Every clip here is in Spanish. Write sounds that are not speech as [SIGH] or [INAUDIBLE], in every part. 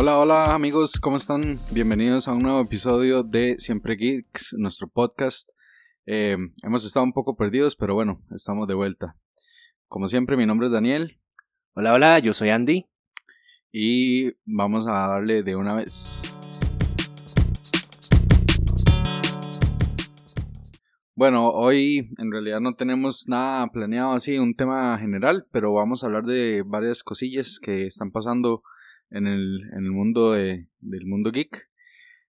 Hola, hola amigos, ¿cómo están? Bienvenidos a un nuevo episodio de Siempre Geeks, nuestro podcast. Eh, hemos estado un poco perdidos, pero bueno, estamos de vuelta. Como siempre, mi nombre es Daniel. Hola, hola, yo soy Andy. Y vamos a darle de una vez. Bueno, hoy en realidad no tenemos nada planeado así, un tema general, pero vamos a hablar de varias cosillas que están pasando en el, en el mundo de, del mundo geek.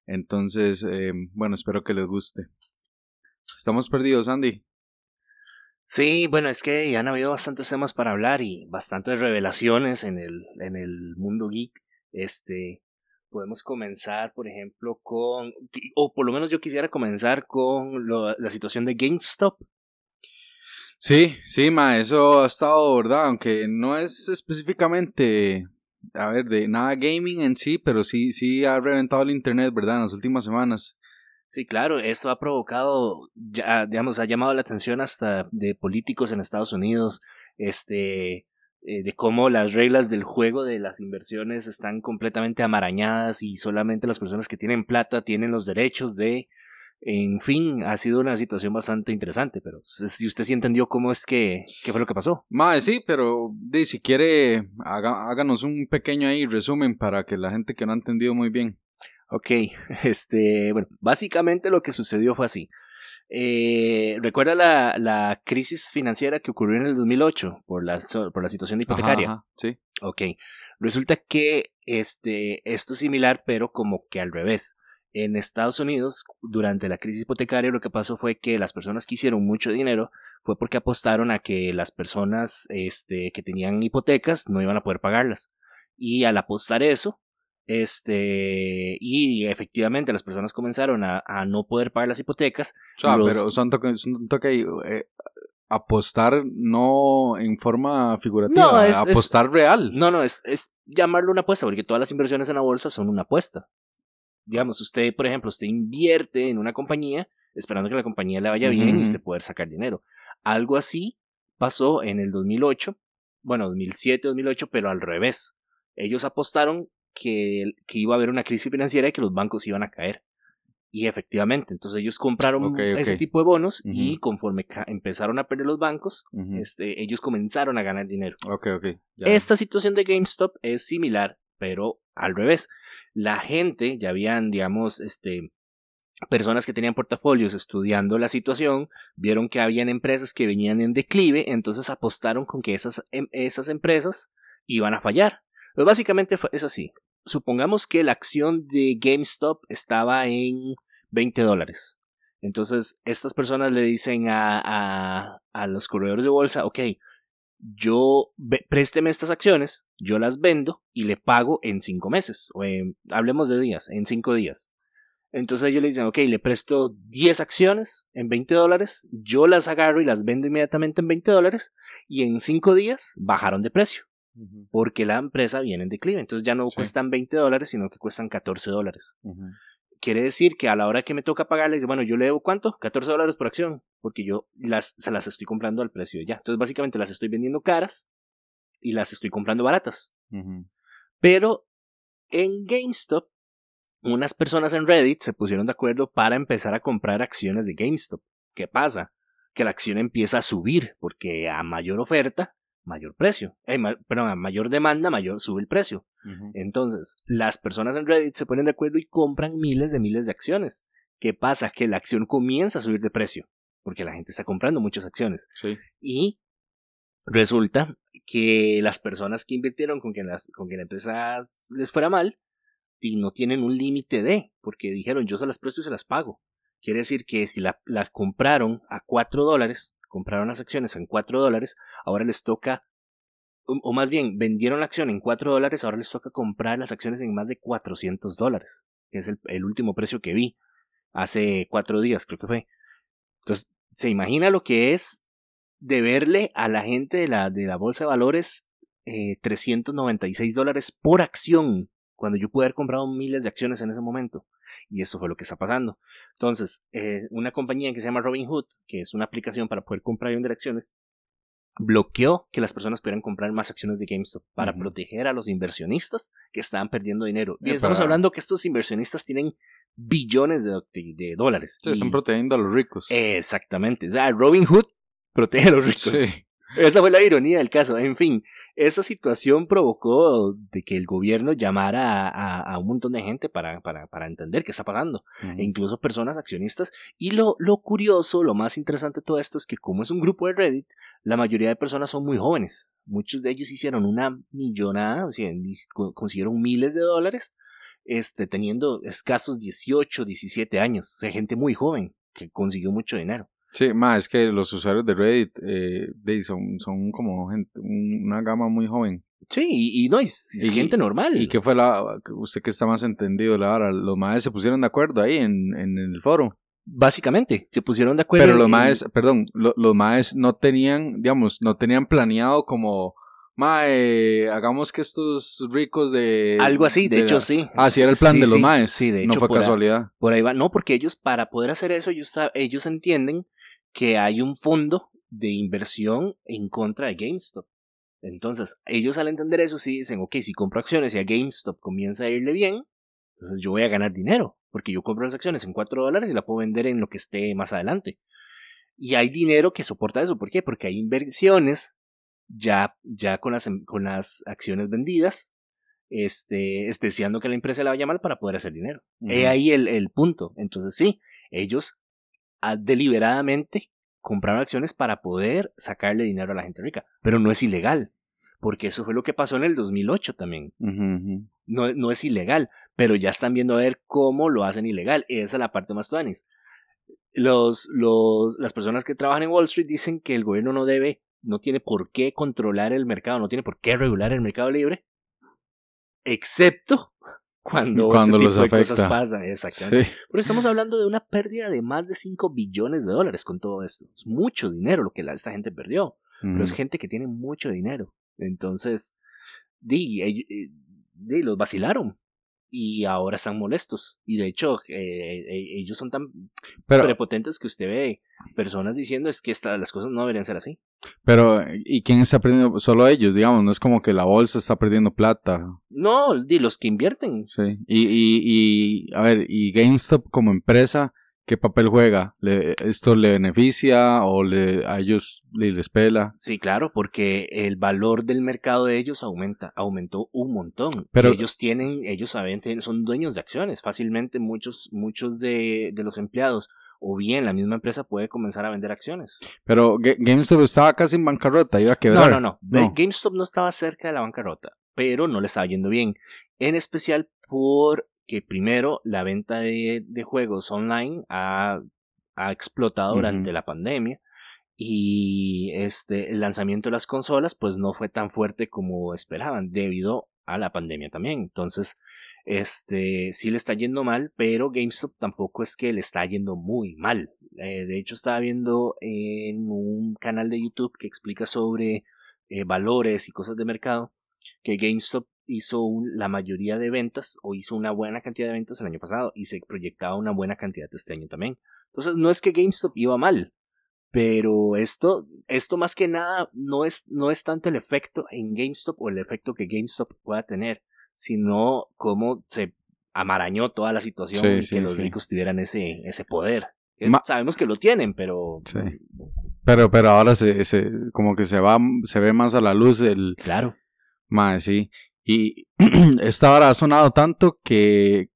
Entonces, eh, bueno, espero que les guste. Estamos perdidos, Andy. Sí, bueno, es que ya han habido bastantes temas para hablar y bastantes revelaciones en el, en el mundo geek. Este, podemos comenzar, por ejemplo, con, o por lo menos yo quisiera comenzar con la situación de GameStop. Sí, sí, ma, eso ha estado, ¿verdad? Aunque no es específicamente, a ver, de nada gaming en sí, pero sí, sí ha reventado el Internet, ¿verdad? En las últimas semanas. Sí, claro, esto ha provocado, ya, digamos, ha llamado la atención hasta de políticos en Estados Unidos, este, eh, de cómo las reglas del juego de las inversiones están completamente amarañadas y solamente las personas que tienen plata tienen los derechos de en fin, ha sido una situación bastante interesante, pero si usted sí entendió cómo es que, qué fue lo que pasó. Mae, sí, pero si quiere, háganos un pequeño ahí resumen para que la gente que no ha entendido muy bien. Ok, [LAUGHS] este, bueno, básicamente lo que sucedió fue así. Eh, ¿Recuerda la, la, crisis financiera que ocurrió en el 2008 por la, por la situación hipotecaria? sí. Ok. Resulta que este, esto es similar, pero como que al revés. En Estados Unidos, durante la crisis hipotecaria, lo que pasó fue que las personas que hicieron mucho dinero fue porque apostaron a que las personas este, que tenían hipotecas no iban a poder pagarlas. Y al apostar eso, este, y efectivamente las personas comenzaron a, a no poder pagar las hipotecas. pero son toque, toque eh, apostar no en forma figurativa, no, es, apostar real. No, no, es, es llamarlo una apuesta, porque todas las inversiones en la bolsa son una apuesta. Digamos, usted, por ejemplo, usted invierte en una compañía esperando que la compañía le vaya bien y usted poder sacar dinero. Algo así pasó en el 2008, bueno, 2007, 2008, pero al revés. Ellos apostaron que, que, iba a haber una crisis financiera y que los bancos iban a caer. Y efectivamente, entonces ellos compraron ese tipo de bonos y conforme empezaron a perder los bancos, este, ellos comenzaron a ganar dinero. Esta situación de GameStop es similar, pero al revés. La gente, ya habían, digamos, este, personas que tenían portafolios estudiando la situación, vieron que habían empresas que venían en declive, entonces apostaron con que esas, em, esas empresas iban a fallar. Pero básicamente es así supongamos que la acción de GameStop estaba en 20 dólares. Entonces, estas personas le dicen a, a, los corredores de bolsa, ok, yo présteme estas acciones, yo las vendo y le pago en 5 meses, o hablemos de días, en 5 días. Entonces ellos le dicen, ok, le presto 10 acciones en 20 dólares, yo las agarro y las vendo inmediatamente en 20 dólares y en 5 días bajaron de precio porque la empresa viene en declive. Entonces ya no cuestan 20 dólares, sino que cuestan 14 dólares. Quiere decir que a la hora que me toca pagarles, bueno, yo le debo cuánto? 14 dólares por acción, porque yo las, se las estoy comprando al precio ya. Entonces básicamente las estoy vendiendo caras y las estoy comprando baratas. Pero en GameStop, unas personas en Reddit se pusieron de acuerdo para empezar a comprar acciones de GameStop. ¿Qué pasa? Que la acción empieza a subir porque a mayor oferta mayor precio. Eh, perdón, a mayor demanda, mayor sube el precio. Entonces, las personas en Reddit se ponen de acuerdo y compran miles de miles de acciones. ¿Qué pasa? Que la acción comienza a subir de precio, porque la gente está comprando muchas acciones. Y resulta que las personas que invirtieron con que la, con que la empresa les fuera mal, y no tienen un límite de, porque dijeron yo se las presto y se las pago. Quiere decir que si la, la compraron a 4 dólares, compraron las acciones en 4 dólares, ahora les toca, o, más bien, vendieron la acción en 4 dólares, ahora les toca comprar las acciones en más de 400 dólares, que es el, último precio que vi hace 4 días, creo que fue. Entonces, ¿se imagina lo que es deberle a la gente de la, de la bolsa de valores eh, 396 dólares por acción, cuando yo pude haber comprado miles de acciones en ese momento? Y eso fue lo que está pasando. Entonces, eh, una compañía que se llama Robinhood, que es una aplicación para poder comprar y vender acciones, bloqueó que las personas pudieran comprar más acciones de GameStop para proteger a los inversionistas que estaban perdiendo dinero. Y Eh, estamos para- hablando que estos inversionistas tienen billones de, de- de dólares. Se están protegiendo a los ricos. Exactamente. O sea, Robin Hood [LAUGHS] protege a los ricos. sí. Esa fue la ironía del caso. En fin, esa situación provocó de que el gobierno llamara a, a- a un montón de gente para, para, para entender qué está pasando. E incluso personas accionistas. Y lo, lo curioso, lo más interesante de todo esto es que como es un grupo de Reddit, la mayoría de personas son muy jóvenes. Muchos de ellos hicieron una millonada, o sea, consiguieron miles de dólares, este, teniendo escasos 18, 17 años. O sea, gente muy joven que consiguió mucho dinero. Sí, más es que los usuarios de Reddit eh, de- son, son como gente, un- una gama muy joven. Sí, y, y no, es, es Y- gente normal. ¿Y qué fue la, usted que está más entendido, la hora? Los maes se pusieron de acuerdo ahí en, en el foro. Básicamente, se pusieron de acuerdo. Pero los maes, perdón, lo- los maes no tenían, digamos, no tenían planeado como, mae, hagamos que estos ricos de... Algo así, de, hecho la- sí. Ah, sí, era el plan Sí, de los sí, maes. Sí, de no hecho, fue por ahí- casualidad. Por ahí va. No, porque ellos, para poder hacer eso, ellos, ellos entienden que hay un fondo de inversión en contra de GameStop. Entonces, ellos al entender eso, sí dicen, ok, si compro acciones y a GameStop comienza a irle bien, entonces yo voy a ganar dinero, porque yo compro las acciones en 4 dólares y la puedo vender en lo que esté más adelante. Y hay dinero que soporta eso. ¿Por qué? Porque hay inversiones ya, ya con, las, con las acciones vendidas, este, es deseando que la empresa la vaya mal para poder hacer dinero. He Ujú. ahí el, el punto. Entonces sí, ellos deliberadamente compraron acciones para poder sacarle dinero a la gente rica, pero no es ilegal, porque eso fue lo que pasó en el 2008 también. Ujú, ujú. No, no es ilegal, pero ya están viendo a ver cómo lo hacen ilegal. Esa es la parte más tuanis. Los, los, las personas que trabajan en Wall Street dicen que el gobierno no debe, no tiene por qué controlar el mercado, no tiene por qué regular el mercado libre, excepto cuando, Cuando este los tipo de cosas afecta. pasan. Exactamente. Sí. Pero estamos hablando de una pérdida de más de 5 billones de dólares con todo esto. Es mucho dinero lo que la- esta gente perdió. Pero es gente que tiene mucho dinero. Entonces, di, eh, di, los vacilaron. Y ahora están molestos. Y de hecho, eh, eh, ellos son tan Pero, prepotentes que usted ve personas diciendo es que esta- las cosas no deberían ser así. pero, ¿y quién está perdiendo? Solo ellos, digamos, no es como que la bolsa está perdiendo plata. No, di, los que invierten. Sí. Y, y, y, a ver, ¿y GameStop como empresa qué papel juega? ¿Le- ¿Esto le beneficia o le, a ellos le- les pela? Sí, claro, porque el valor del mercado de ellos aumenta, aumentó un montón. Pero- ellos tienen, ellos saben, tienen- son dueños de acciones. Fácilmente muchos, muchos de, de los empleados o bien la misma empresa puede comenzar a vender acciones. Pero Ga- GameStop estaba casi en bancarrota, iba a No, quebrar. no, no, No. GameStop no estaba cerca de la bancarrota, pero no le estaba yendo bien. En especial porque primero la venta de, de juegos online ha, ha explotado durante la pandemia y este el lanzamiento de las consolas pues no fue tan fuerte como esperaban debido a la pandemia también. Entonces, este sí le está yendo mal, pero GameStop tampoco es que le está yendo muy mal. Eh, de hecho, estaba viendo en un canal de YouTube que explica sobre eh, valores y cosas de mercado que GameStop hizo la mayoría de ventas o hizo una buena cantidad de ventas el año pasado y se proyectaba una buena cantidad este año también. Entonces, no es que GameStop iba mal, pero esto, esto más que nada no es, no es tanto el efecto en GameStop o el efecto que GameStop pueda tener, sino cómo se amarañó toda la situación Sí, y sí, que los sí. ricos tuvieran ese, ese poder. Eh, Ma- Sabemos que lo tienen, pero. Pero, pero ahora se, se, como que se va, se ve más a la luz el, claro. Mae, sí. Y [CLEARS THROAT] esta hora ha sonado tanto que eh,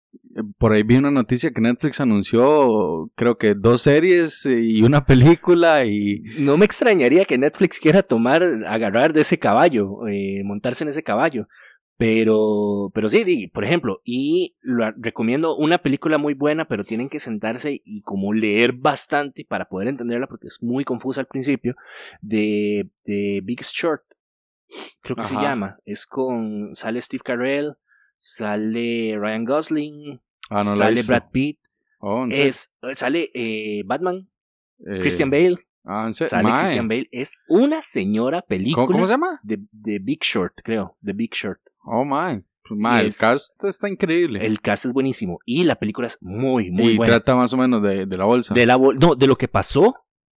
por ahí vi una noticia que Netflix anunció, creo que dos series eh, y una película y... No me extrañaría que Netflix quiera tomar, agarrar de ese caballo, eh, montarse en ese caballo. Pero, pero sí, por ejemplo, y lo recomiendo una película muy buena, pero tienen que sentarse y como leer bastante para poder entenderla porque es muy confusa al principio, de, de Big Short, creo que se llama. Es con, sale Steve Carell, sale Ryan Gosling, Ah, no sale. Brad Pitt, Oh, es, sale eh, Batman, Eh, Christian Bale, Ah, sale. Christian Bale, es una señora película. ¿Cómo, cómo se llama? The, The Big Short, creo. The Big Short. Oh, my. Mae, el es- cast está increíble. El cast es buenísimo. Y la película es muy, muy y buena. trata más o menos de, de la bolsa. De la bol- no, de lo que pasó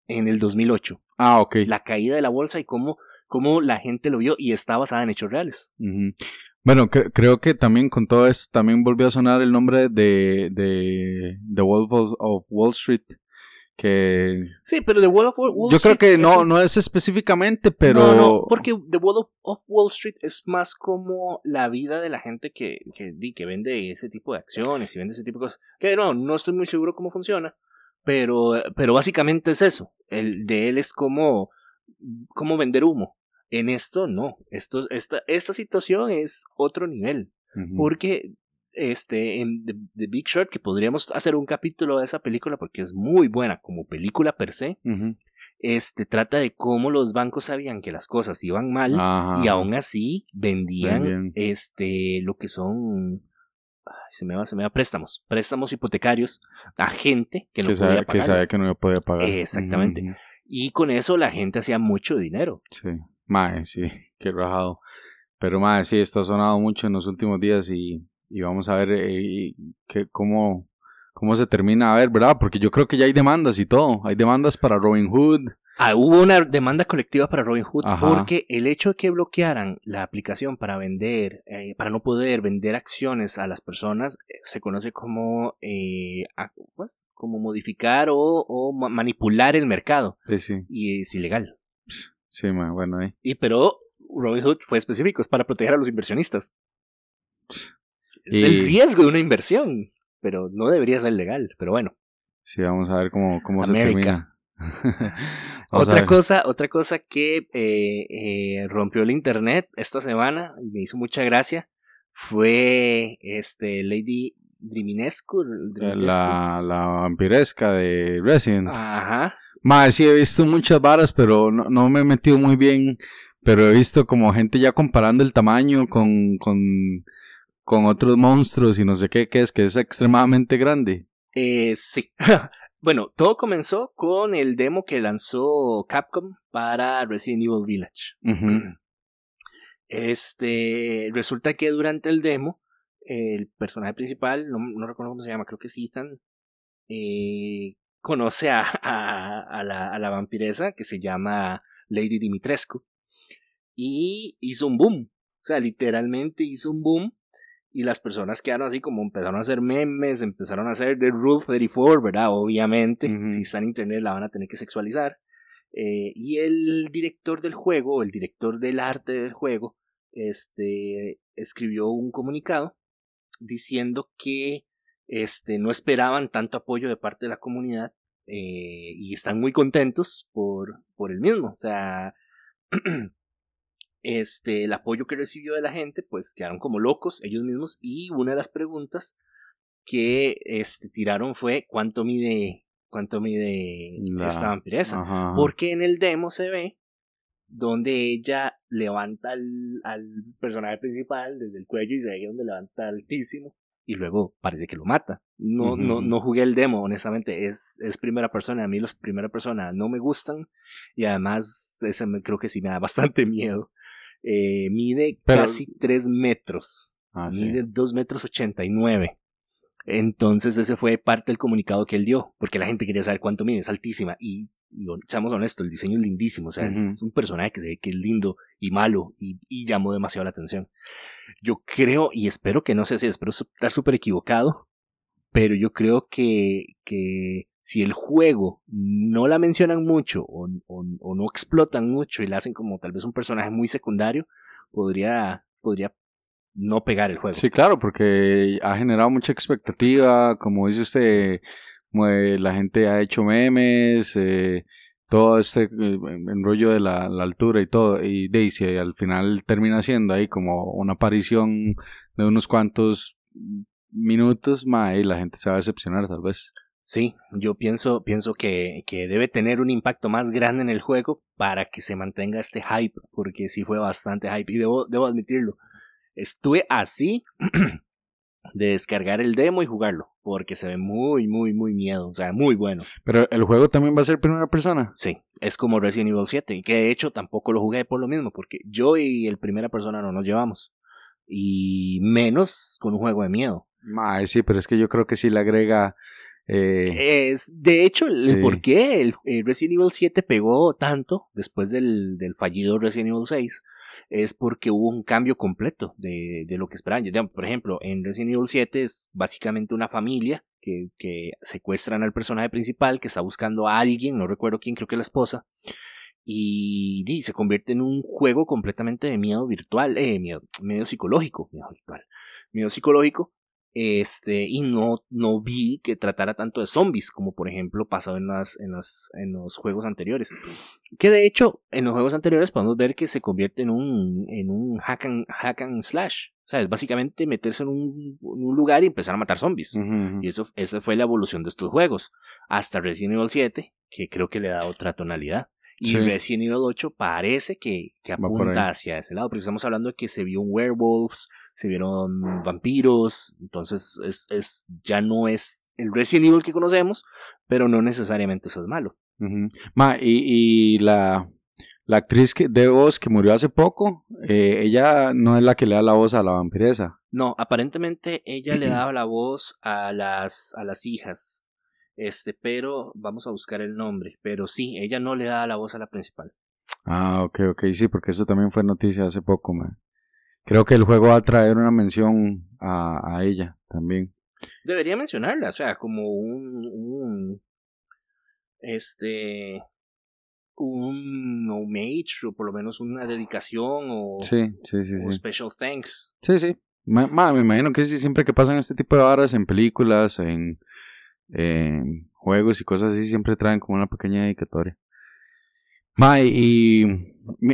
en el 2008. Ah, ok. La caída de la bolsa y cómo, cómo la gente lo vio y está basada en hechos reales. Ujú. Bueno, cre- creo que también con todo esto también volvió a sonar el nombre de, de The Wolf of, of Wall Street. Que Sí, pero The Wall of Wall yo creo Street que no, un- no es específicamente, pero. No, no, porque The Wall of, Wall Street es más como la vida de la gente que, que, di- que vende ese tipo de acciones y vende ese tipo de cosas. Que no, no estoy muy seguro cómo funciona, pero, pero básicamente es eso. El de él es como, como vender humo. En esto no. Esto, esta, esta situación es otro nivel. Porque este, en The, The Big Short, que podríamos hacer un capítulo de esa película porque es muy buena como película per se, este, trata de cómo los bancos sabían que las cosas iban mal Ajá. y aún así vendían este, lo que son... ay, se me va, se me va, préstamos, préstamos hipotecarios a gente que no que, podía sabe- que pagar. sabía que no iba a poder pagar. Exactamente. Y con eso la gente hacía mucho dinero. Sí. Mae, sí, [LAUGHS] qué rajado. Pero mae, sí, esto ha sonado mucho en los últimos días y, y vamos a ver eh, que, cómo, cómo se termina a ver, ¿verdad? Porque yo creo que ya hay demandas y todo. Hay demandas para Robin Hood. Ah, hubo una demanda colectiva para Robinhood Ajá. porque el hecho de que bloquearan la aplicación para vender, eh, para no poder vender acciones a las personas, eh, se conoce como, eh, a- pues, como modificar o, o ma- manipular el mercado Sí, sí. y es ilegal. Sí, bueno, ahí. Y pero Robinhood fue específico, es para proteger a los inversionistas. Es el riesgo de una inversión, pero no debería ser legal. Pero bueno. Sí, vamos a ver cómo, cómo se termina. [LAUGHS] Otra cosa, otra cosa que eh, eh, rompió el internet esta semana y me hizo mucha gracia fue este Lady Driminescu. Driminescu. La, la vampiresca de Resident. Ajá. Sí, he visto muchas varas, pero no, no me he metido muy bien. Pero he visto como gente ya comparando el tamaño con, con, con otros monstruos y no sé qué, que es, que es extremadamente grande. Eh, sí. [LAUGHS] bueno, todo comenzó con el demo que lanzó Capcom para Resident Evil Village. [CLEARS THROAT] Este, resulta que durante el demo, el personaje principal, no, no recuerdo cómo se llama, creo que es Ethan, eh, conoce a, [LAUGHS] a, a la, a la vampiresa que se llama Lady Dimitrescu y hizo un boom. O sea, literalmente hizo un boom y las personas quedaron así como empezaron a hacer memes, empezaron a hacer The Rule 34, ¿verdad? Obviamente, si está en internet la van a tener que sexualizar. Eh, y el director del juego, el director del arte del juego, este, escribió un comunicado diciendo que este, no esperaban tanto apoyo de parte de la comunidad eh, y están muy contentos por, por el mismo. O sea, [CLEARS THROAT] este, el apoyo que recibió de la gente, pues quedaron como locos ellos mismos y una de las preguntas que este, tiraron fue cuánto mide, cuánto mide La- esta vampiresa. Ajá. Porque en el demo se ve donde ella levanta al, al personaje principal desde el cuello y se ve donde levanta altísimo y luego parece que lo mata. No, Ujú. no, no jugué el demo, honestamente. Es, es primera persona. A mí los primera persona no me gustan y además ese me- creo que sí me da bastante [LAUGHS] miedo. Eh, mide Pero- casi 3 metros. Ah, sí. Mide 2 metros 89. Entonces ese fue parte del comunicado que él dio, porque la gente quería saber cuánto mide, es altísima y, y seamos honestos, el diseño es lindísimo, o sea, es un personaje que se ve que es lindo y malo y, y llamó demasiado la atención. Yo creo y espero que no sea así, espero estar súper equivocado, pero yo creo que, que si el juego no la mencionan mucho o, o- no explotan mucho y la hacen como tal vez un personaje muy secundario, podría, podría no pegar el juego. Sí, claro, porque ha generado mucha expectativa, como dice usted, la gente ha hecho memes, eh, todo este eh, enrollo de la, la altura y todo, y Daisy al final termina siendo ahí como una aparición de unos cuantos minutos, ma, y la gente se va a decepcionar tal vez. Sí, yo pienso, pienso que, que debe tener un impacto más grande en el juego para que se mantenga este hype, porque sí fue bastante hype, y debo, debo admitirlo. Estuve así [CLEARS THROAT] de descargar el demo y jugarlo, porque se ve muy, muy, muy miedo, o sea, muy bueno. Pero el juego también va a ser primera persona. Sí, es como Resident Evil 7, que de hecho tampoco lo jugué por lo mismo, porque yo y el primera persona no nos llevamos. Y menos con un juego de miedo. Ma, sí, pero es que yo creo que sí le agrega Eh, es, de hecho, el, por qué el, Resident Evil 7 pegó tanto después del, del, fallido Resident Evil 6 es porque hubo un cambio completo de, de lo que esperaban. Por ejemplo, en Resident Evil 7 es básicamente una familia que, que, secuestran al personaje principal que está buscando a alguien, no recuerdo quién, creo que la esposa, y, y, se convierte en un juego completamente de miedo virtual, eh, miedo, miedo psicológico, miedo virtual, miedo psicológico, este, y no, no vi que tratara tanto de zombies, como por ejemplo pasado en, las, en, las, en los juegos anteriores. Que de hecho, en los juegos anteriores podemos ver que se convierte en un, en un hack and, hack and slash. O sea, es básicamente meterse en un, un lugar y empezar a matar zombies. Y eso, esa fue la evolución de estos juegos. Hasta Resident Evil 7, que creo que le da otra tonalidad. Y Resident Evil 8 parece que, que apunta hacia ese lado, porque estamos hablando de que se vio un werewolves, se vieron vampiros, entonces es, es, ya no es el Resident Evil que conocemos, pero no necesariamente eso es malo. Ma, y, y la, la actriz que, de voz que murió hace poco, eh, ella no es la que le da la voz a la vampiresa. No, aparentemente ella le [CLEARS THROAT] daba la voz a las, a las hijas este, pero vamos a buscar el nombre. Pero sí, ella no le da la voz a la principal. Ah, ok, ok, sí, porque eso también fue noticia hace poco, man. Creo que el juego va a traer una mención a, a ella también. Debería mencionarla, o sea, como un, un este, un homage o por lo menos una dedicación o, sí, sí, sí, o special thanks. Sí, sí. me imagino que sí, siempre que pasan este tipo de horas en películas, en eh, juegos y cosas así siempre traen como una pequeña dedicatoria. y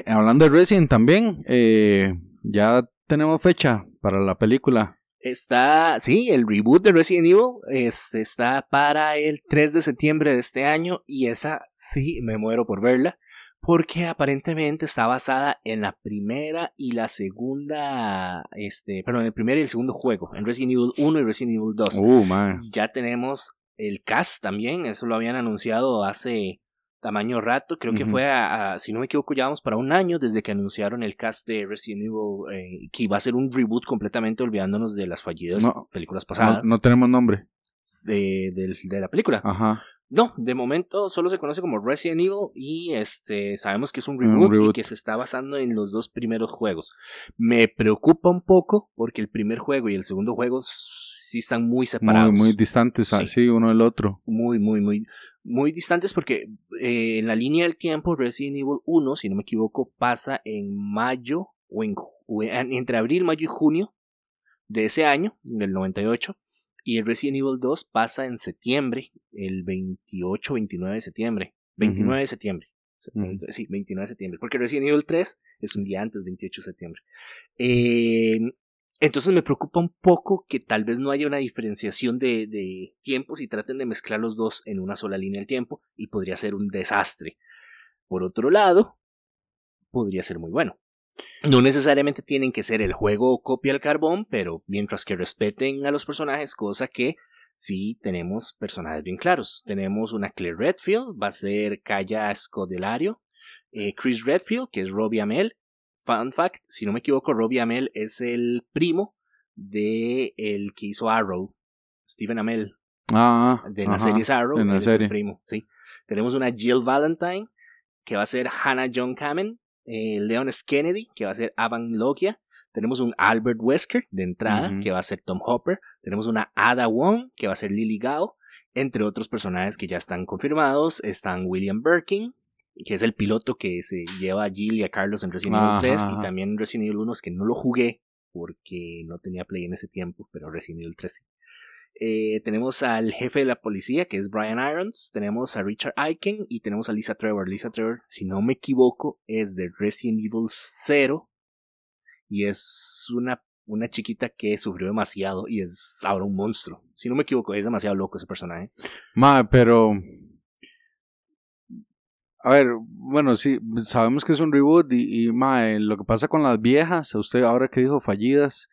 hablando de Resident también, eh, ya tenemos fecha para la película. Está, sí, el reboot de Resident Evil este, está para el 3 de septiembre de este año y esa sí me muero por verla porque aparentemente está basada en la primera y la segunda, este, perdón, el primer y el segundo juego, en Resident Evil 1 y Resident Evil 2. Uh, ya tenemos el cast también, eso lo habían anunciado hace tamaño rato, creo que fue a, si no me equivoco, ya vamos para un año desde que anunciaron el cast de Resident Evil, eh, que iba a ser un reboot completamente olvidándonos de las fallidas películas pasadas. No, tenemos nombre. De, de, la película. Ajá. No, de momento solo se conoce como Resident Evil y este sabemos que es un reboot, y que se está basando en los dos primeros juegos. Me preocupa un poco porque el primer juego y el segundo juego sí están muy separados. Muy, muy distantes, sí. uno del otro. Muy, muy, muy, muy distantes porque eh, en la línea del tiempo Resident Evil 1, si no me equivoco, pasa en mayo o, en, entre abril, mayo y junio de ese año, del 98. Y el Resident Evil 2 pasa en septiembre, el 28, 29 de septiembre. 29 de septiembre. Sí, 29 de septiembre. Porque Resident Evil 3 es un día antes, 28 de septiembre. Eh, entonces me preocupa un poco que tal vez no haya una diferenciación de, de, tiempos y traten de mezclar los dos en una sola línea del tiempo y podría ser un desastre. Por otro lado, podría ser muy bueno. No necesariamente tienen que ser el juego copia al carbón, pero mientras que respeten a los personajes, cosa que sí tenemos personajes bien claros. Tenemos una Claire Redfield, va a ser Kaya Scodelario, eh, Chris Redfield, que es Robbie Amell, Fun fact, si no me equivoco, Robbie Amell es el primo de el que hizo Arrow, Stephen Amell. Ah, de la serie Arrow, es el primo, sí. Tenemos una Jill Valentine, que va a ser Hannah John Kamen, eh, Leon S. Kennedy, que va a ser Avan Logia. Tenemos un Albert Wesker, de entrada, que va a ser Tom Hopper. Tenemos una Ada Wong, que va a ser Lily Gao. Entre otros personajes que ya están confirmados, están William Birkin, que es el piloto que se lleva a Jill y a Carlos en Resident Evil 3 y también en Resident Evil 1 es que no lo jugué porque no tenía play en ese tiempo, pero Resident Evil 3 sí. Eh, tenemos al jefe de la policía, que es Brian Irons. Tenemos a Richard Aiken y tenemos a Lisa Trevor. Lisa Trevor, si no me equivoco, es de Resident Evil 0 y es una, una chiquita que sufrió demasiado y es ahora un monstruo. Si no me equivoco, es demasiado loco ese personaje. Ma, pero a ver, bueno, sí, sabemos que es un reboot y, y mae, lo que pasa con las viejas, a usted ahora que dijo fallidas,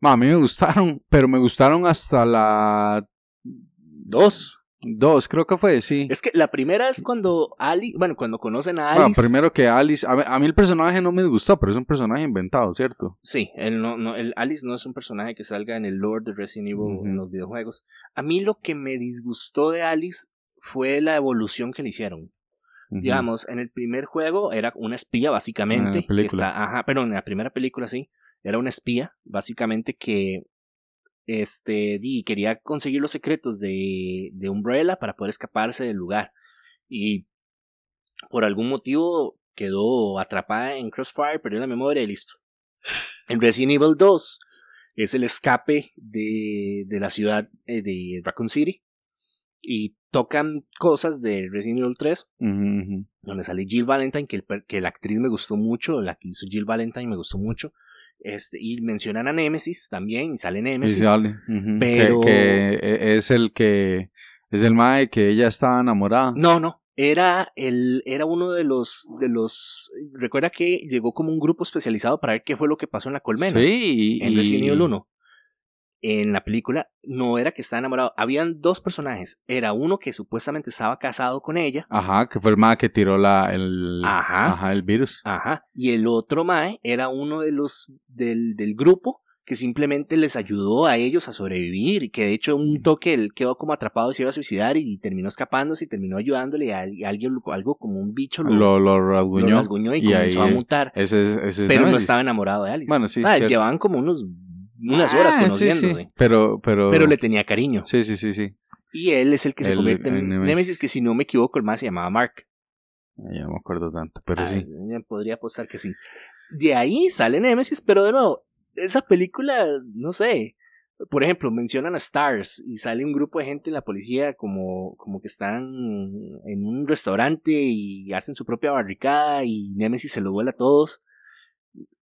ma, a mí me gustaron, pero me gustaron hasta la 2. Dos, creo que fue, sí. Es que la primera es cuando Alice, bueno, cuando conocen a Alice. Bueno, primero que Alice, a, mí- a mí el personaje no me gustó, pero es un personaje inventado, ¿cierto? Sí, el, no, no, el Alice no es un personaje que salga en el lore de Resident Evil Ujú. en los videojuegos. A mí lo que me disgustó de Alice fue la evolución que le hicieron. Digamos, en el primer juego era una espía básicamente. En la que película. está- ajá, pero en la primera película sí. Era una espía, básicamente que este, di, quería conseguir los secretos de, de Umbrella para poder escaparse del lugar. Y por algún motivo quedó atrapada en Crossfire, perdió la memoria y listo. En Resident Evil 2 es el escape de, de la ciudad eh, de Raccoon City. Y tocan cosas de Resident Evil 3 Ujú, ujú. donde sale Jill Valentine, que, el que la actriz me gustó mucho, la que hizo Jill Valentine me gustó mucho. Este, y mencionan a Nemesis también, y sale Y Nemesis. sale, ujú. Pero- Que, que e- es el que. Es el mae que ella estaba enamorada. No, no, era el, era uno de los, de los, recuerda que llegó como un grupo especializado para ver qué fue lo que pasó en la colmena. Sí, y, en Resident y- Evil 1. En la película no era que estaba enamorado, habían dos personajes. Era uno que supuestamente estaba casado con ella. Ajá, que fue el mae que tiró la, el, Ajá. ajá, el virus. Ajá. Y el otro Mae era uno de los del, del grupo que simplemente les ayudó a ellos a sobrevivir. Y que de hecho un toque él quedó como atrapado y se iba a suicidar y, terminó escapándose y terminó ayudándole y alguien, algo como un bicho lo, Lo, lo lo rasguñó. y, y comenzó ahí, a mutar. Ese, es- ese es Pero no estaba enamorado de Alice. Bueno, sí, O sea, llevaban como unos unas horas Ah, conociéndose. sí. Pero, pero. Pero le tenía cariño. Sí, sí, sí, sí. Y él es el que se convierte en Nemesis. Nemesis, que si no me equivoco, el más se llamaba Mark. Ya no me acuerdo tanto, pero Ah, sí. ya Podría apostar que sí. De ahí sale Nemesis, pero de nuevo, esa película, no sé. Por ejemplo, mencionan a Stars y sale un grupo de gente en la policía como, como que están en un restaurante y hacen su propia barricada y Nemesis se lo vuela a todos.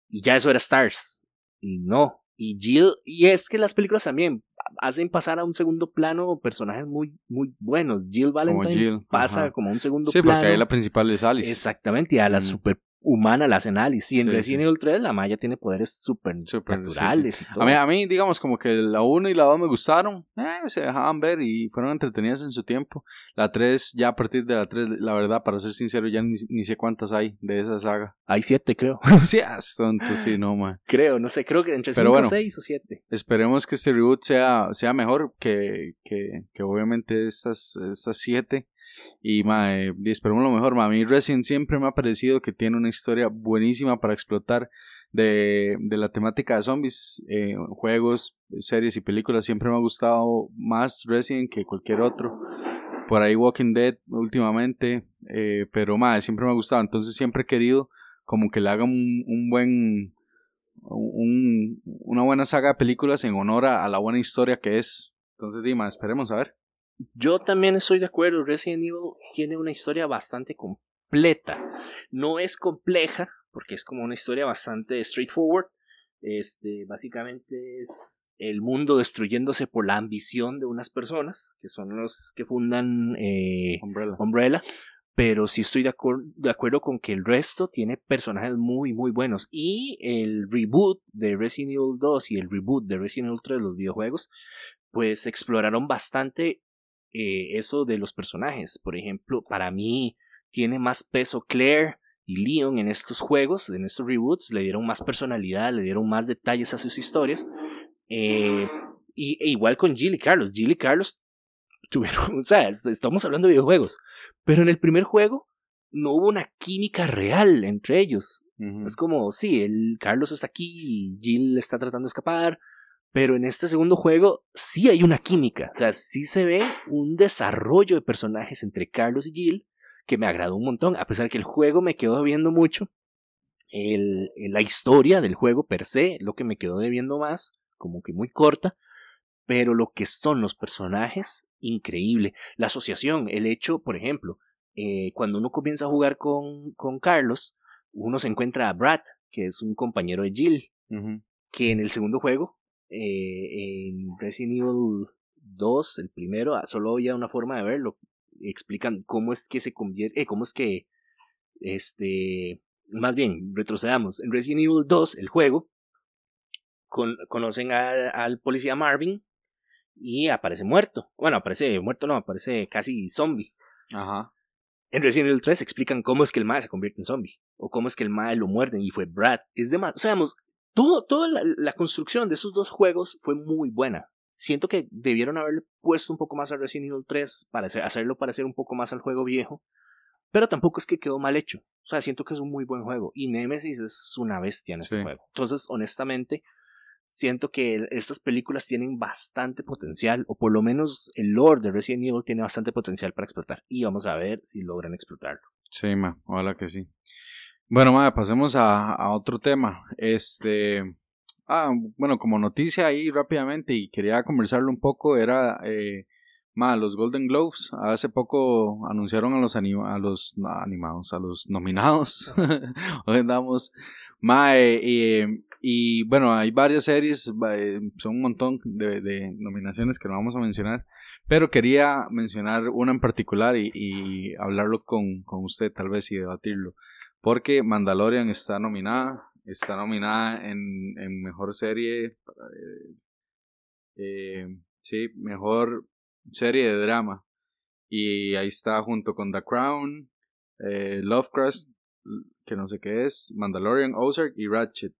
Y ya eso era Stars. Y no. Y Jill, y es que las películas también hacen pasar a un segundo plano personajes muy, muy buenos. Jill Valentine Jill, pasa ajá. como a un segundo Sí, plano. porque ahí la principal es Alice. Exactamente, y a la Mm. superhumana la hacen Alice. Y en Sí, Resident sí. Evil 3 la Maya tiene poderes super Súper, naturales y todo. A mí, a mí, digamos, como que la 1 y la 2 me gustaron, eh, se dejaban ver y fueron entretenidas en su tiempo. La 3, ya a partir de la 3, la verdad, para ser sincero, ya ni, ni sé cuántas hay de esa saga. Hay siete, creo. [LAUGHS] sí, es tonto, sí, no, man. creo, no sé, creo que entre Pero 5, bueno. 6 o 7. Esperemos que este reboot sea, sea mejor que, que, que obviamente estas, estas siete. Y ma, y esperemos lo mejor. A mí Resident siempre me ha parecido que tiene una historia buenísima para explotar de, de la temática de zombies. eh, juegos, series y películas. Siempre me ha gustado más Resident que cualquier otro. Por ahí Walking Dead últimamente. eh, pero ma, siempre me ha gustado. Entonces siempre he querido como que le hagan un, un buen un- una buena saga de películas en honor a, a la buena historia que es. Entonces, Dima, esperemos a ver. Yo también estoy de acuerdo. Resident Evil tiene una historia bastante completa. No es compleja, porque es como una historia bastante straightforward. Este, básicamente es el mundo destruyéndose por la ambición de unas personas, que son los que fundan eh, Umbrella. Umbrella, pero sí estoy de, de acuerdo con que el resto tiene personajes muy, muy buenos. Y el reboot de Resident Evil 2 y el reboot de Resident Evil 3 de los videojuegos, pues exploraron bastante eh, eso de los personajes. Por ejemplo, para mí tiene más peso Claire y Leon en estos juegos, en estos reboots, le dieron más personalidad, le dieron más detalles a sus historias. Eh, y, e igual con Jill y Carlos. Jill y Carlos [LAUGHS] tuvieron, o sea, est- estamos hablando de videojuegos, pero en el primer juego no hubo una química real entre ellos. Es como, sí, el Carlos está aquí y Jill está tratando de escapar, pero en este segundo juego sí hay una química, o sea, sí se ve un desarrollo de personajes entre Carlos y Jill que me agradó un montón, a pesar que el juego me quedó viendo mucho. El, la historia del juego per se, lo que me quedó debiendo más, como que muy corta, pero lo que son los personajes, increíble. La asociación, el hecho, por ejemplo, eh, cuando uno comienza a jugar con, con Carlos, uno se encuentra a Brad, que es un compañero de Jill, que en el segundo juego, eh, en Resident Evil 2, el primero, ah, solo había una forma de verlo. Explican cómo es que se convierte, eh, cómo es que, este, más bien, retrocedamos. En Resident Evil 2, el juego, con- conocen a- al policía Marvin y aparece muerto. Bueno, aparece muerto, no, aparece casi zombie. Ajá. En Resident Evil 3 explican cómo es que el mae se convierte en zombie. O cómo es que el mae lo muerden y fue Brad. Es de más. O sea, todo, toda la, la, construcción de esos dos juegos fue muy buena. Siento que debieron haberle puesto un poco más a Resident Evil 3 para hacerlo parecer un poco más al juego viejo. Pero tampoco es que quedó mal hecho. O sea, siento que es un muy buen juego. Y Nemesis es una bestia en este juego. Entonces, honestamente, siento que estas películas tienen bastante potencial, o por lo menos el lore de Resident Evil tiene bastante potencial para explotar. Y vamos a ver si logran explotarlo. Sí, ma, ojalá que sí. Bueno, ma, pasemos a, otro tema. Este. Ah, bueno, como noticia ahí rápidamente, y quería conversarlo un poco, era. Eh, ma, los Golden Globes hace poco anunciaron a los, anima a los animados, a los nominados. [LAUGHS] Hoy andamos. Ma, eh, y bueno, hay varias series, eh, son un montón de, nominaciones que no vamos a mencionar, pero quería mencionar una en particular y, hablarlo con, usted tal vez y debatirlo, porque Mandalorian está nominada, está nominada en, Mejor Serie, eh, eh, sí, Mejor Serie de Drama, y ahí está junto con The Crown, Lovecraft, que no sé qué es, Mandalorian, Ozark y Ratchet.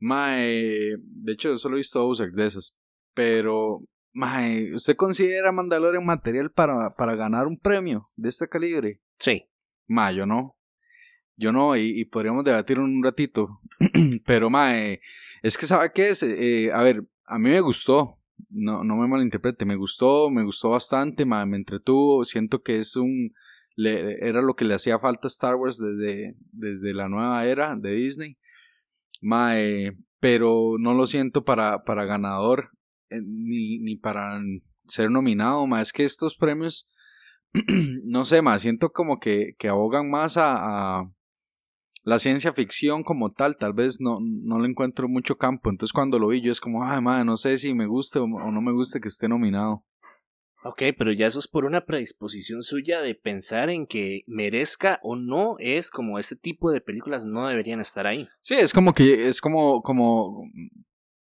Mae, de hecho, yo solo he visto Ozark de esas. Pero, Mae, ¿usted considera Mandalorian material para, para ganar un premio de este calibre? Sí. Mae, yo no. Yo no, y, podríamos debatir un ratito. [CLEARS THROAT] pero, Mae, es que, ¿sabe qué es? Eh, a ver, a mí me gustó. No, no me malinterprete, me gustó, me gustó bastante, mae, me entretuvo. Siento que es un. Le, era lo que le hacía falta a Star Wars desde, desde la nueva era de Disney. Mae, pero no lo siento para, para ganador eh, ni, ni para ser nominado, más es que estos premios, [CLEARS THROAT] no sé, más siento como que, que abogan más a, la ciencia ficción como tal, tal vez no, no le encuentro mucho campo, entonces cuando lo vi yo es como, ay, madre, no sé si me guste o, no me guste que esté nominado. Ok, pero ya eso es por una predisposición suya de pensar en que merezca o no es como ese tipo de películas no deberían estar ahí. Sí, es como que es como, como,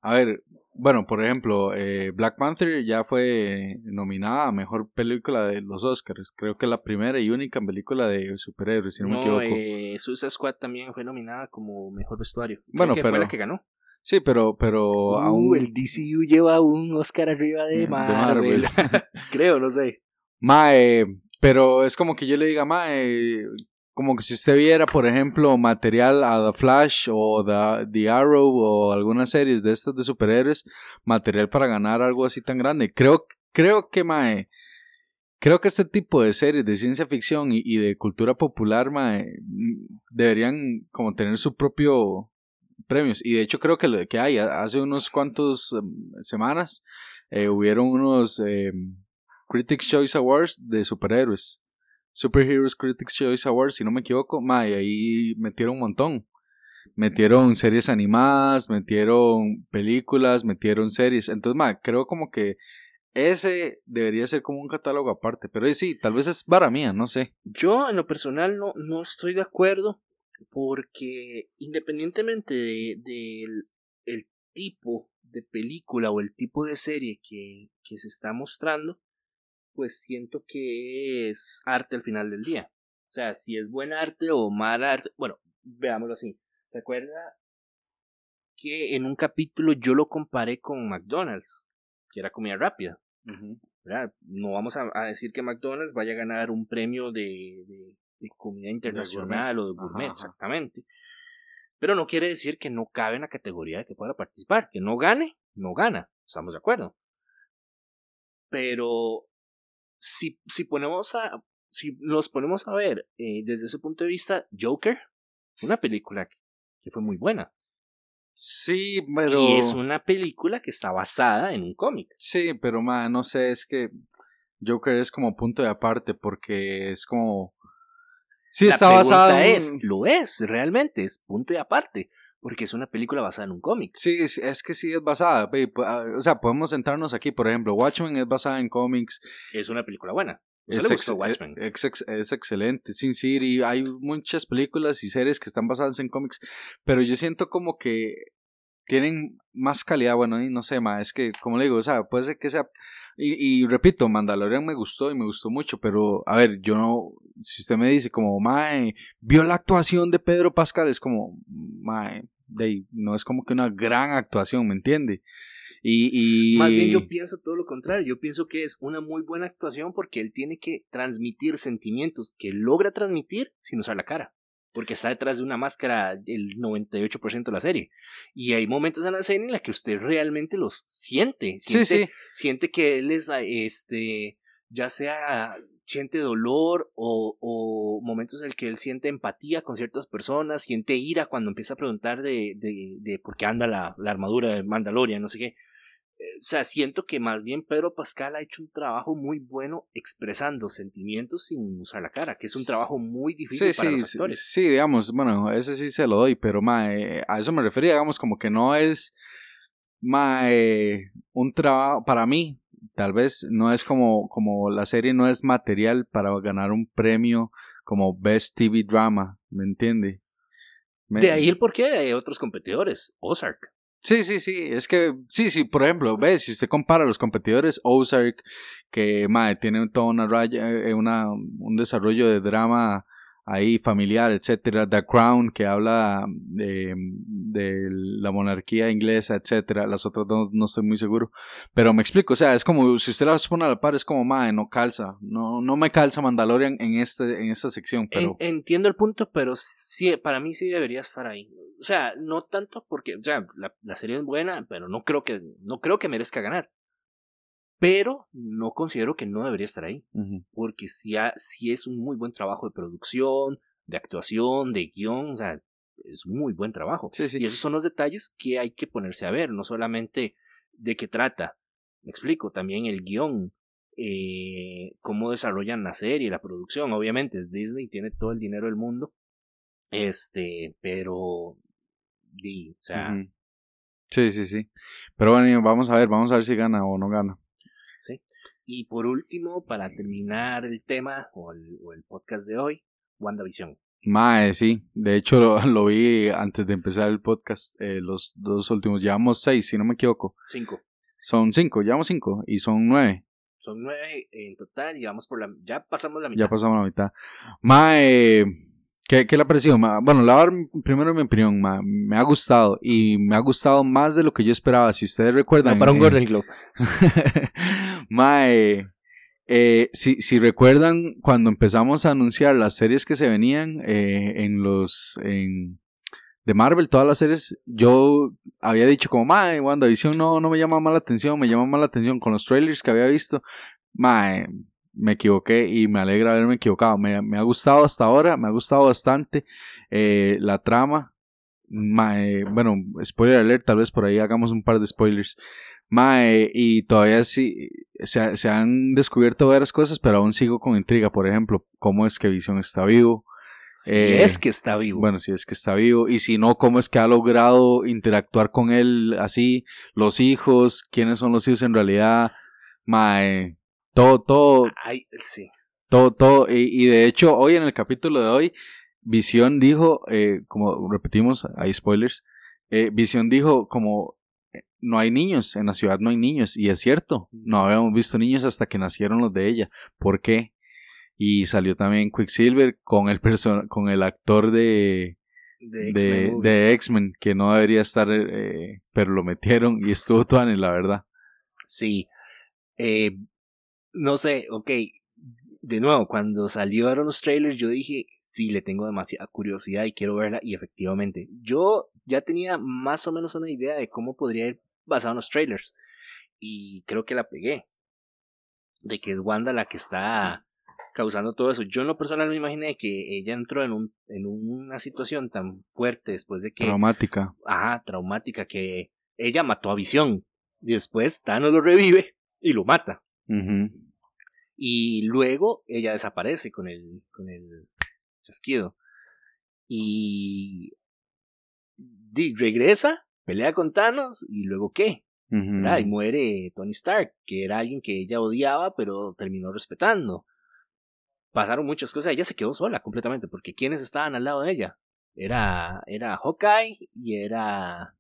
a ver, bueno, por ejemplo, eh, Black Panther ya fue nominada a mejor película de los Oscars. Creo que la primera y única película de superhéroes, si no, me equivoco. Eh, Suicide Squad también fue nominada como mejor vestuario. bueno, pero fue la que ganó. Sí, pero, pero uh, aún... El DCU lleva un Oscar arriba de Marvel. [LAUGHS] Creo, no sé. Mae, pero es como que yo le diga, Mae, como que si usted viera, por ejemplo, material a The Flash o The, The Arrow o algunas series de estas de superhéroes, material para ganar algo así tan grande. Creo, creo que, Mae, creo que este tipo de series de ciencia ficción y, de cultura popular, Mae, deberían como tener su propio premios. Y de hecho creo que, que hay, hace unos cuantos em, semanas eh, hubieron unos em, Critics Choice Awards de superhéroes. Superheroes Critics Choice Awards, si no me equivoco, ma, y ahí metieron un montón. Metieron series animadas, metieron películas, metieron series. Entonces, ma, creo como que ese debería ser como un catálogo aparte. Pero sí, tal vez es para mía, no sé. Yo, en lo personal, no, no estoy de acuerdo porque independientemente del de, el tipo de película o el tipo de serie que, que se está mostrando, pues siento que es arte al final del día. O sea, si es buen arte o mal arte, bueno, veámoslo así. ¿Se acuerda que en un capítulo yo lo comparé con McDonald's, que era comida rápida? No vamos a, decir que McDonald's vaya a ganar un premio de, de comida internacional o de gourmet, exactamente. Pero no quiere decir que no cabe en la categoría de que pueda participar. Que no gane, no gana. Estamos de acuerdo. Pero si, si ponemos a. Si nos ponemos a ver eh, desde ese punto de vista, Joker, una película que fue muy buena. Sí, pero. Y es una película que está basada en un cómic. Sí, pero ma, no sé, es que Joker es como punto de aparte porque es como Sí, la está basada es, lo es, realmente, es punto y aparte, porque es una película basada en un cómic. Sí, es que sí es basada, ah, o sea, podemos sentarnos aquí, por ejemplo, Watchmen es basada en cómics. Es una película buena. Es, Watchmen? Es, excelente. Sin City, hay muchas películas y series que están basadas en cómics, pero yo siento como que tienen más calidad, bueno, y no sé, ma, es que, como le digo, o sea, puede ser que sea, y, y repito, Mandalorian me gustó y me gustó mucho, pero, a ver, yo no, si usted me dice como, mae, vio la actuación de Pedro Pascal, es como, mae, de, no es como que una gran actuación, ¿me entiende? Y, y... Más bien yo pienso todo lo contrario, yo pienso que es una muy buena actuación porque él tiene que transmitir sentimientos que logra transmitir sin usar la cara porque está detrás de una máscara el 98% de la serie. Y hay momentos en la serie en la que usted realmente los siente. Siente, sí, sí. siente que él es, este, ya sea, siente dolor o, o momentos en el que él siente empatía con ciertas personas, siente ira cuando empieza a preguntar de, de, de por qué anda la, la armadura de Mandalorian, no sé qué o sea, siento que más bien Pedro Pascal ha hecho un trabajo muy bueno expresando sentimientos sin usar la cara, que es un trabajo muy difícil para los actores. Sí, digamos, bueno, ese sí se lo doy, pero ma, eh, a eso me refería, digamos, como que no es ma, eh, un trabajo, para mí, tal vez no es como, como la serie no es material para ganar un premio como Best TV Drama, ¿me entiende? De ahí el porqué de otros competidores, Ozark. Sí, sí, sí, es que, sí, sí, por ejemplo, ves, si usted compara a los competidores, Ozark, que, madre, tiene toda una raya, eh, una, un desarrollo de drama ahí familiar, etcétera, The Crown, que habla de, de la monarquía inglesa, etcétera, las otras dos no estoy muy seguro, pero me explico, o sea, es como, si usted las pone a la par, es como, madre, no calza, no, no me calza Mandalorian en, este, en esta sección, pero... entiendo el punto, pero sí, para mí sí debería estar ahí, o sea, no tanto porque, o sea, la, la serie es buena, pero no creo que, no creo que merezca ganar pero no considero que no debería estar ahí, porque si, si es un muy buen trabajo de producción, de actuación, de guion, o sea, es un muy buen trabajo. Sí, sí. Y esos son los detalles que hay que ponerse a ver, no solamente de qué trata, me explico, también el guion, eh, cómo desarrollan la serie, la producción, obviamente es Disney, tiene todo el dinero del mundo, este, pero, di, o sea... Sí, sí, sí. Pero bueno, vamos a ver, vamos a ver si gana o no gana. Y por último, para terminar el tema o el, podcast de hoy, WandaVision. Mae, sí. De hecho, [LAUGHS] lo, vi antes de empezar el podcast. Eh, los dos últimos. Llevamos seis, si no me equivoco. Cinco. Son cinco, llevamos cinco. Y son nueve. Son nueve en total. Y vamos por la. Ya pasamos la mitad. Ya pasamos la mitad. Mae. ¿Qué, qué le ha parecido? Bueno, la verdad, primero mi opinión, ma, me ha gustado y me ha gustado más de lo que yo esperaba. Si ustedes recuerdan. para un Golden Globe. [LAUGHS] Mae, eh, si, si recuerdan cuando empezamos a anunciar las series que se venían eh, en los en, de Marvel, todas las series, yo había dicho como, mae, WandaVision no, no me llama mal la atención, me llama mal la atención con los trailers que había visto. Mae, me equivoqué y me alegra haberme equivocado. Me, me ha gustado hasta ahora, me ha gustado bastante eh, la trama. Mae, bueno, spoiler alert, tal vez por ahí hagamos un par de spoilers. Mae, y todavía sí se, se, han descubierto varias cosas, pero aún sigo con intriga. Por ejemplo, cómo es que Vision está vivo. Si eh, es que está vivo. Bueno, si es que está vivo. Y si no, cómo es que ha logrado interactuar con él así. Los hijos, quiénes son los hijos en realidad. Mae, todo, todo. Ay, sí. Todo, todo. Y, y, de hecho, hoy en el capítulo de hoy, Visión dijo, eh, como repetimos, hay spoilers. Eh, Visión dijo como eh, no hay niños, en la ciudad no hay niños, y es cierto, no habíamos visto niños hasta que nacieron los de ella. ¿Por qué? Y salió también Quicksilver con el con el actor de de X-Men, que no debería estar, eh, pero lo metieron y estuvo en la verdad. Sí. Eh, no sé, ok. De nuevo, cuando salieron los trailers, yo dije, sí, le tengo demasiada curiosidad y quiero verla. Y efectivamente, yo ya tenía más o menos una idea de cómo podría ir basado en los trailers. Y creo que la pegué. De que es Wanda la que está causando todo eso. Yo en lo personal me imaginé que ella entró en, un, en una situación tan fuerte después de que... Traumática. Ajá, traumática, que ella mató a Visión. Y después Thanos lo revive y lo mata. Y luego ella desaparece con el, con el chasquido. Y, regresa, pelea con Thanos y luego qué. Y muere Tony Stark, que era alguien que ella odiaba, pero terminó respetando. Pasaron muchas cosas, ella se quedó sola completamente, porque quienes estaban al lado de ella? Era, era Hawkeye y era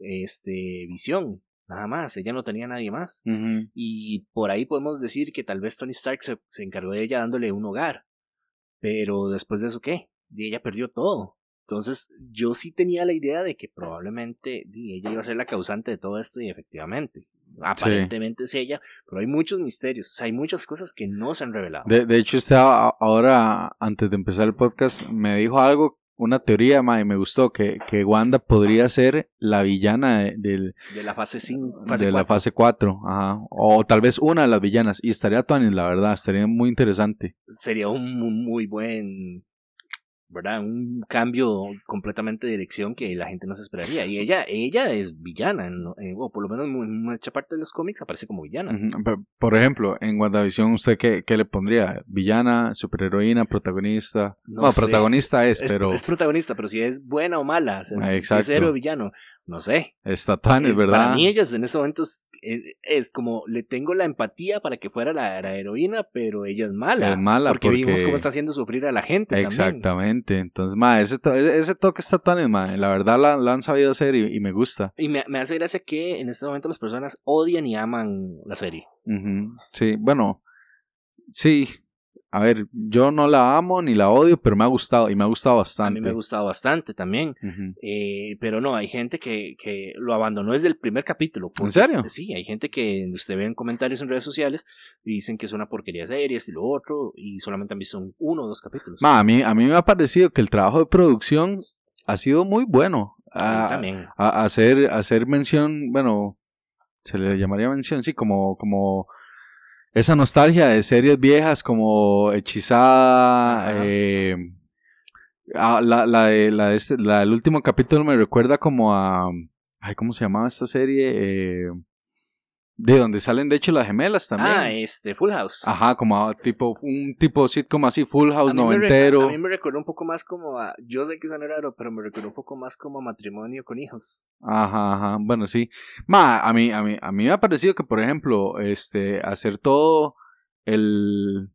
este, visión, nada más, ella no tenía nadie más. Y por ahí podemos decir que tal vez Tony Stark se, se, encargó de ella dándole un hogar, pero después de eso, ¿qué? Y ella perdió todo. Entonces, yo sí tenía la idea de que probablemente ella iba a ser la causante de todo esto y efectivamente, aparentemente es ella, pero hay muchos misterios, o sea, hay muchas cosas que no se han revelado. De, de hecho, usted ahora, antes de empezar el podcast, me dijo algo una teoría, ma, y me gustó, que, que Wanda podría ser la villana de, del, de la fase 5. de la fase 4, ajá. O tal vez una de las villanas. Y estaría Tony, la verdad, estaría muy interesante. Sería un muy buen ¿verdad? Un cambio completamente de dirección que la gente no se esperaría. Y ella, ella es villana, o por lo menos en mucha parte de los cómics aparece como villana. Por ejemplo, en WandaVision, ¿usted qué, qué le pondría? ¿Villana, superheroína, protagonista? No, protagonista es, pero... Es protagonista, pero si es buena o mala, si es héroe o villano, no sé. Está tan, es verdad. Para mí ellas en ese momento es, como, le tengo la empatía para que fuera la, heroína, pero ella es mala. Es mala porque, vimos cómo está haciendo sufrir a la gente Exactamente. Entonces, ma, ese, ese toque está tan, ma, la verdad la, han sabido hacer y, me gusta. Y me, me, hace gracia que en este momento las personas odian y aman la serie. Sí, bueno, sí, a ver, yo no la amo ni la odio, pero me ha gustado y me ha gustado bastante. A mí me ha gustado bastante también. eh, pero no, hay gente que, que, lo abandonó desde el primer capítulo. ¿En serio? Sí, hay gente que usted ve en comentarios en redes sociales y dicen que es una porquería de series y lo otro y solamente han visto uno o dos capítulos. a, mí, a mí me ha parecido que el trabajo de producción ha sido muy bueno. A, también. A, hacer, hacer mención, bueno, se le llamaría mención, sí, como, como esa nostalgia de series viejas como Hechizada, eh, ah, la, la, de, la, de este, la del último capítulo me recuerda como a, ay, ¿cómo se llamaba esta serie? Eh, de donde salen de hecho las gemelas también. Ah, este, Full House. Ajá, como tipo, un tipo sitcom así, Full House noventero. a mí me recuerda un poco más como a, yo sé que suena raro, pero me recuerda un poco más como a matrimonio con hijos. Ajá, ajá, bueno, sí. Ma, a mí, a mí, a mí me ha parecido que, por ejemplo, este, hacer todo el,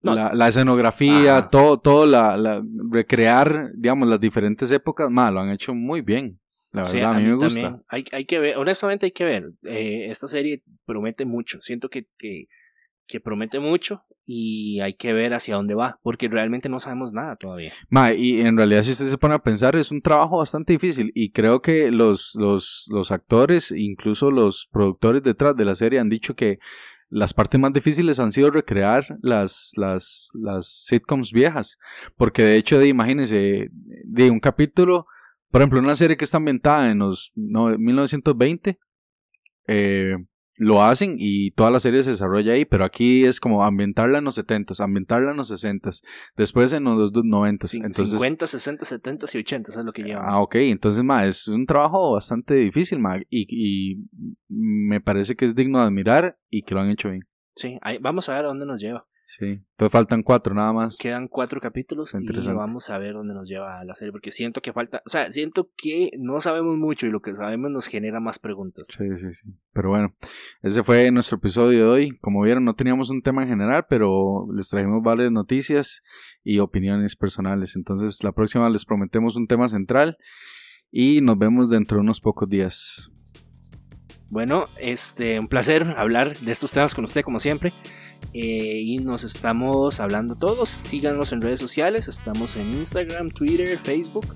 la, la, escenografía, todo, todo la, la, recrear, digamos, las diferentes épocas, ma, lo han hecho muy bien. La verdad, a mí, me gusta. Hay, hay, que ver, honestamente hay que ver. Eh, esta serie promete mucho. Siento que, que, que, promete mucho y hay que ver hacia dónde va, porque realmente no sabemos nada todavía. Ma, y en realidad, si usted se pone a pensar, es un trabajo bastante difícil. Y creo que los, los, los actores, incluso los productores detrás de la serie, han dicho que las partes más difíciles han sido recrear las, las, las sitcoms viejas. Porque de hecho, de, imagínense, de un capítulo por ejemplo, una serie que está ambientada en los 1920, eh, lo hacen y toda la serie se desarrolla ahí, pero aquí es como ambientarla en los 70, ambientarla en los 60, después en los 90. entonces, 50, 60, 70 y 80, eso es lo que lleva. Ah, ok, entonces, ma, es un trabajo bastante difícil, ma, y, y me parece que es digno de admirar y que lo han hecho bien. Sí, vamos a ver a dónde nos lleva. Sí, pues faltan cuatro nada más. Quedan cuatro capítulos y vamos a ver dónde nos lleva la serie, porque siento que falta, o sea, siento que no sabemos mucho y lo que sabemos nos genera más preguntas. Sí, sí, sí. Pero bueno, ese fue nuestro episodio de hoy. Como vieron, no teníamos un tema en general, pero les trajimos varias noticias y opiniones personales. Entonces, la próxima les prometemos un tema central y nos vemos dentro de unos pocos días. Bueno, este, un placer hablar de estos temas con usted como siempre. Eh, y nos estamos hablando todos. Síganos en redes sociales. Estamos en Instagram, Twitter, Facebook.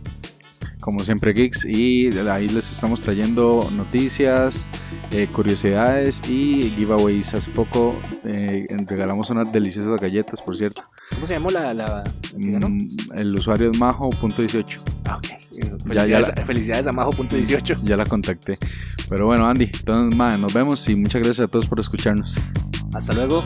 Como siempre, Geeks. Y ahí les estamos trayendo noticias, eh, curiosidades y giveaways. Hace poco eh, regalamos unas deliciosas galletas, por cierto. ¿Cómo se llamó la...? la mm, el usuario es majo.18. Ah, ok. Felicidades, ya, felicidades a majo.18. Ya la contacté. Pero bueno, Andy, entonces, nos vemos y muchas gracias a todos por escucharnos. Hasta luego.